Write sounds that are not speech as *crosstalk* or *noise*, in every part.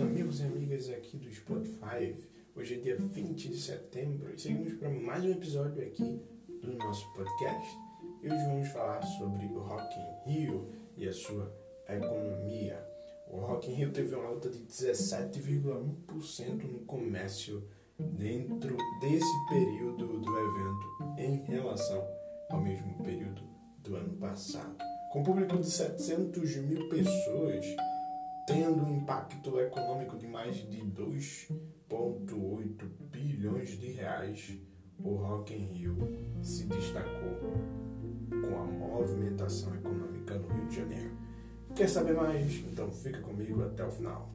amigos e amigas aqui do Spotify. Hoje é dia 20 de setembro e seguimos para mais um episódio aqui do nosso podcast. E hoje vamos falar sobre o Rock in Rio e a sua economia. O Rock in Rio teve uma alta de 17,1% no comércio dentro desse período do evento em relação ao mesmo período do ano passado. Com público de 700 mil pessoas, tendo um impacto econômico de mais de 2,8 bilhões de reais, o Rock in Rio se destacou com a movimentação econômica no Rio de Janeiro. Quer saber mais? Então fica comigo até o final.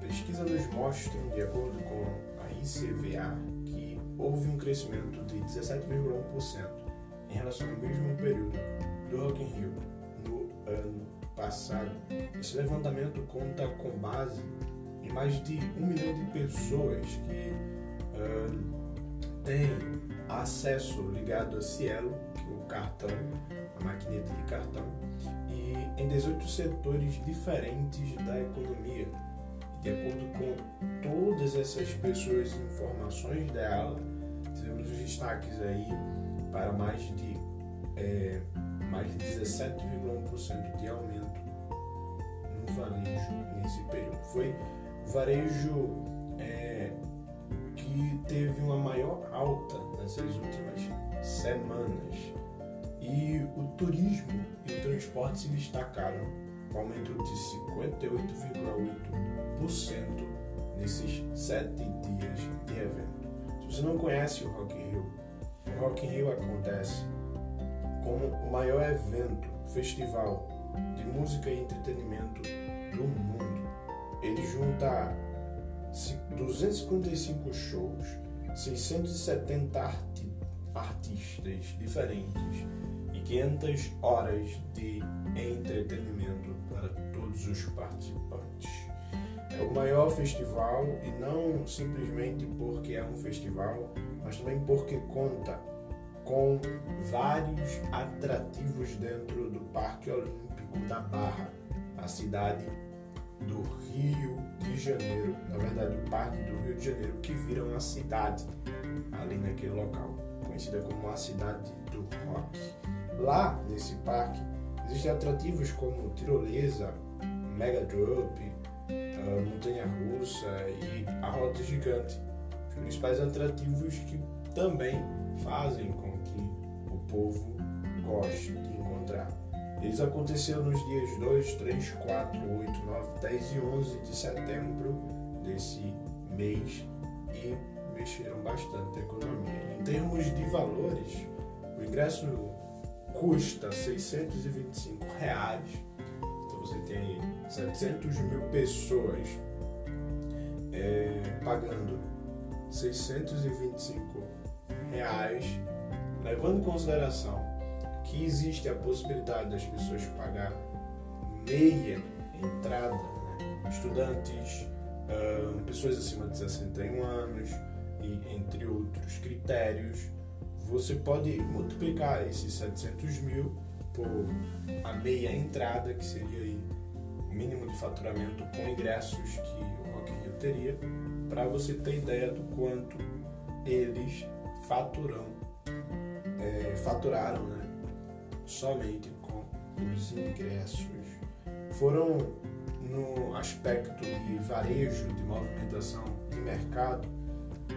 Pesquisas nos mostram, de acordo com a ICVA, que houve um crescimento de 17,1% em relação ao mesmo período do Rock in Rio no ano passado. Esse levantamento conta com base em mais de um milhão de pessoas que uh, têm acesso ligado a Cielo, que é o cartão, a maquineta de cartão, e em 18 setores diferentes da economia de acordo com todas essas pessoas e informações dela, temos os destaques aí para mais de, é, mais de 17,1% de aumento no varejo nesse período. Foi o varejo é, que teve uma maior alta nessas últimas semanas. E o turismo e o transporte se destacaram com aumento de 58,8% nesses sete dias de evento. Se você não conhece o Rock in Rio, o Rock in Rio acontece como o maior evento, festival de música e entretenimento do mundo. Ele junta 255 shows, 670 arti artistas diferentes e 500 horas de entretenimento para todos os participantes. É o maior festival e não simplesmente porque é um festival, mas também porque conta com vários atrativos dentro do Parque Olímpico da Barra, a cidade do Rio de Janeiro, na verdade o Parque do Rio de Janeiro, que vira uma cidade ali naquele local, conhecida como a cidade do rock. Lá nesse parque existem atrativos como tirolesa, mega drop, uh, montanha russa e a roda gigante, os principais atrativos que também fazem com que o povo goste de encontrar. Eles aconteceram nos dias 2, 3, 4, 8, 9, 10 e 11 de setembro desse mês e mexeram bastante a economia. Em termos de valores, o ingresso custa 625 reais. Você tem 700 mil pessoas é, pagando 625 reais, levando em consideração que existe a possibilidade das pessoas pagar meia entrada, né? estudantes, uh, pessoas acima de 61 anos e entre outros critérios, você pode multiplicar esses 700 mil por a meia entrada, que seria aí o mínimo de faturamento com ingressos que o Rock in Rio teria, para você ter ideia do quanto eles faturam, é, faturaram, né? Somente com os ingressos. Foram no aspecto de varejo, de movimentação de mercado,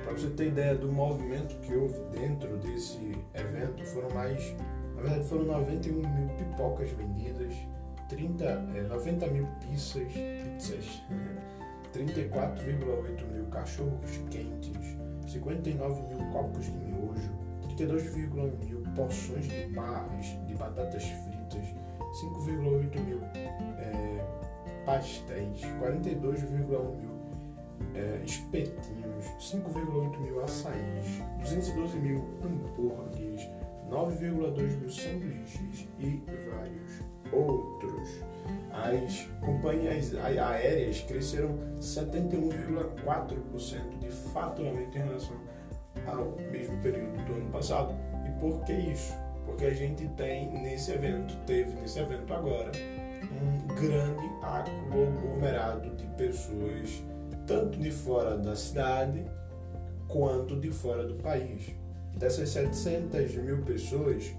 para você ter ideia do movimento que houve dentro desse evento, foram mais, na verdade foram 91 mil pipocas vendidas, 30, é, 90 mil pizzas, pizzas *laughs* 34,8 mil cachorros quentes, 59 mil copos de miojo, 32,1 mil porções de barras de batatas fritas, 5,8 mil é, pastéis, 42,1 mil é, espetinhos, 5,8 mil açaís, 212 mil hambúrgueres, 9,2 mil sanduíches e vários outros. As companhias aéreas cresceram 71,4% de faturamento em relação ao mesmo período do ano passado. E por que isso? Porque a gente tem nesse evento, teve nesse evento agora, um grande aglomerado de pessoas, tanto de fora da cidade quanto de fora do país. Dessas 700 mil pessoas,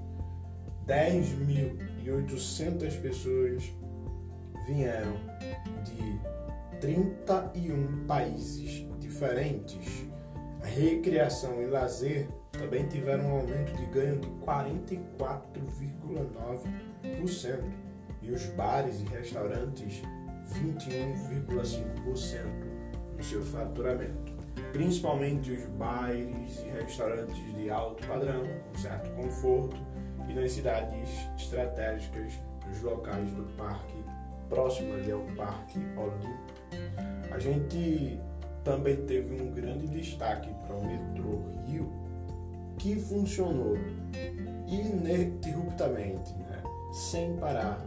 10.800 pessoas vieram de 31 países diferentes. A recreação e lazer também tiveram um aumento de ganho de 44,9% e os bares e restaurantes 21,5% no seu faturamento. Principalmente os bares e restaurantes de alto padrão, com certo conforto, e nas cidades estratégicas, nos locais do parque, próximo ali ao Parque Olímpico. A gente também teve um grande destaque para o metrô Rio, que funcionou ininterruptamente, né? sem parar,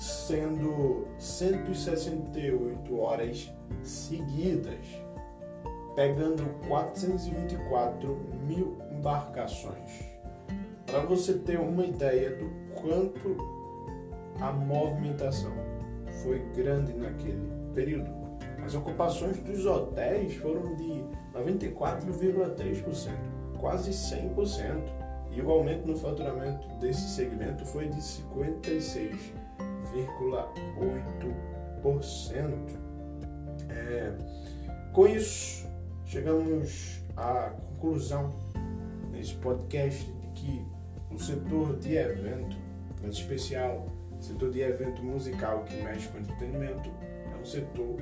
sendo 168 horas seguidas, pegando 424 mil embarcações. Para você ter uma ideia do quanto a movimentação foi grande naquele período. As ocupações dos hotéis foram de 94,3%, quase 100%, e o aumento no faturamento desse segmento foi de 56,8%. É, com isso, chegamos à conclusão nesse podcast de que o setor de evento, em especial o setor de evento musical que mexe com entretenimento, é um setor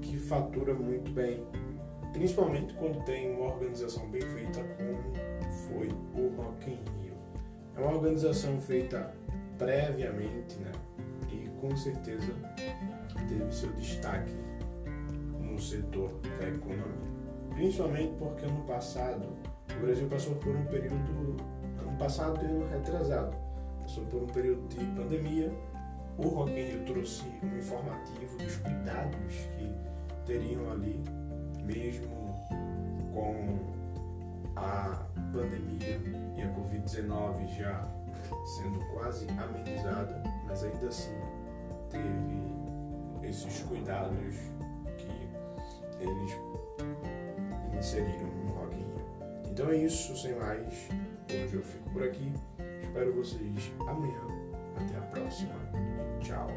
que fatura muito bem, principalmente quando tem uma organização bem feita como foi o Rock in Rio. É uma organização feita previamente, né? E com certeza teve seu destaque no setor da economia. Principalmente porque ano passado o Brasil passou por um período passado e ano retrasado. Passou por um período de pandemia. O Rock in Rio trouxe um informativo dos cuidados que teriam ali, mesmo com a pandemia e a Covid-19 já sendo quase amenizada, mas ainda assim teve esses cuidados que eles inseriram no Rock in Rio. Então é isso, sem mais. Hoje eu fico por aqui. Espero vocês amanhã. Até a próxima. Tchau.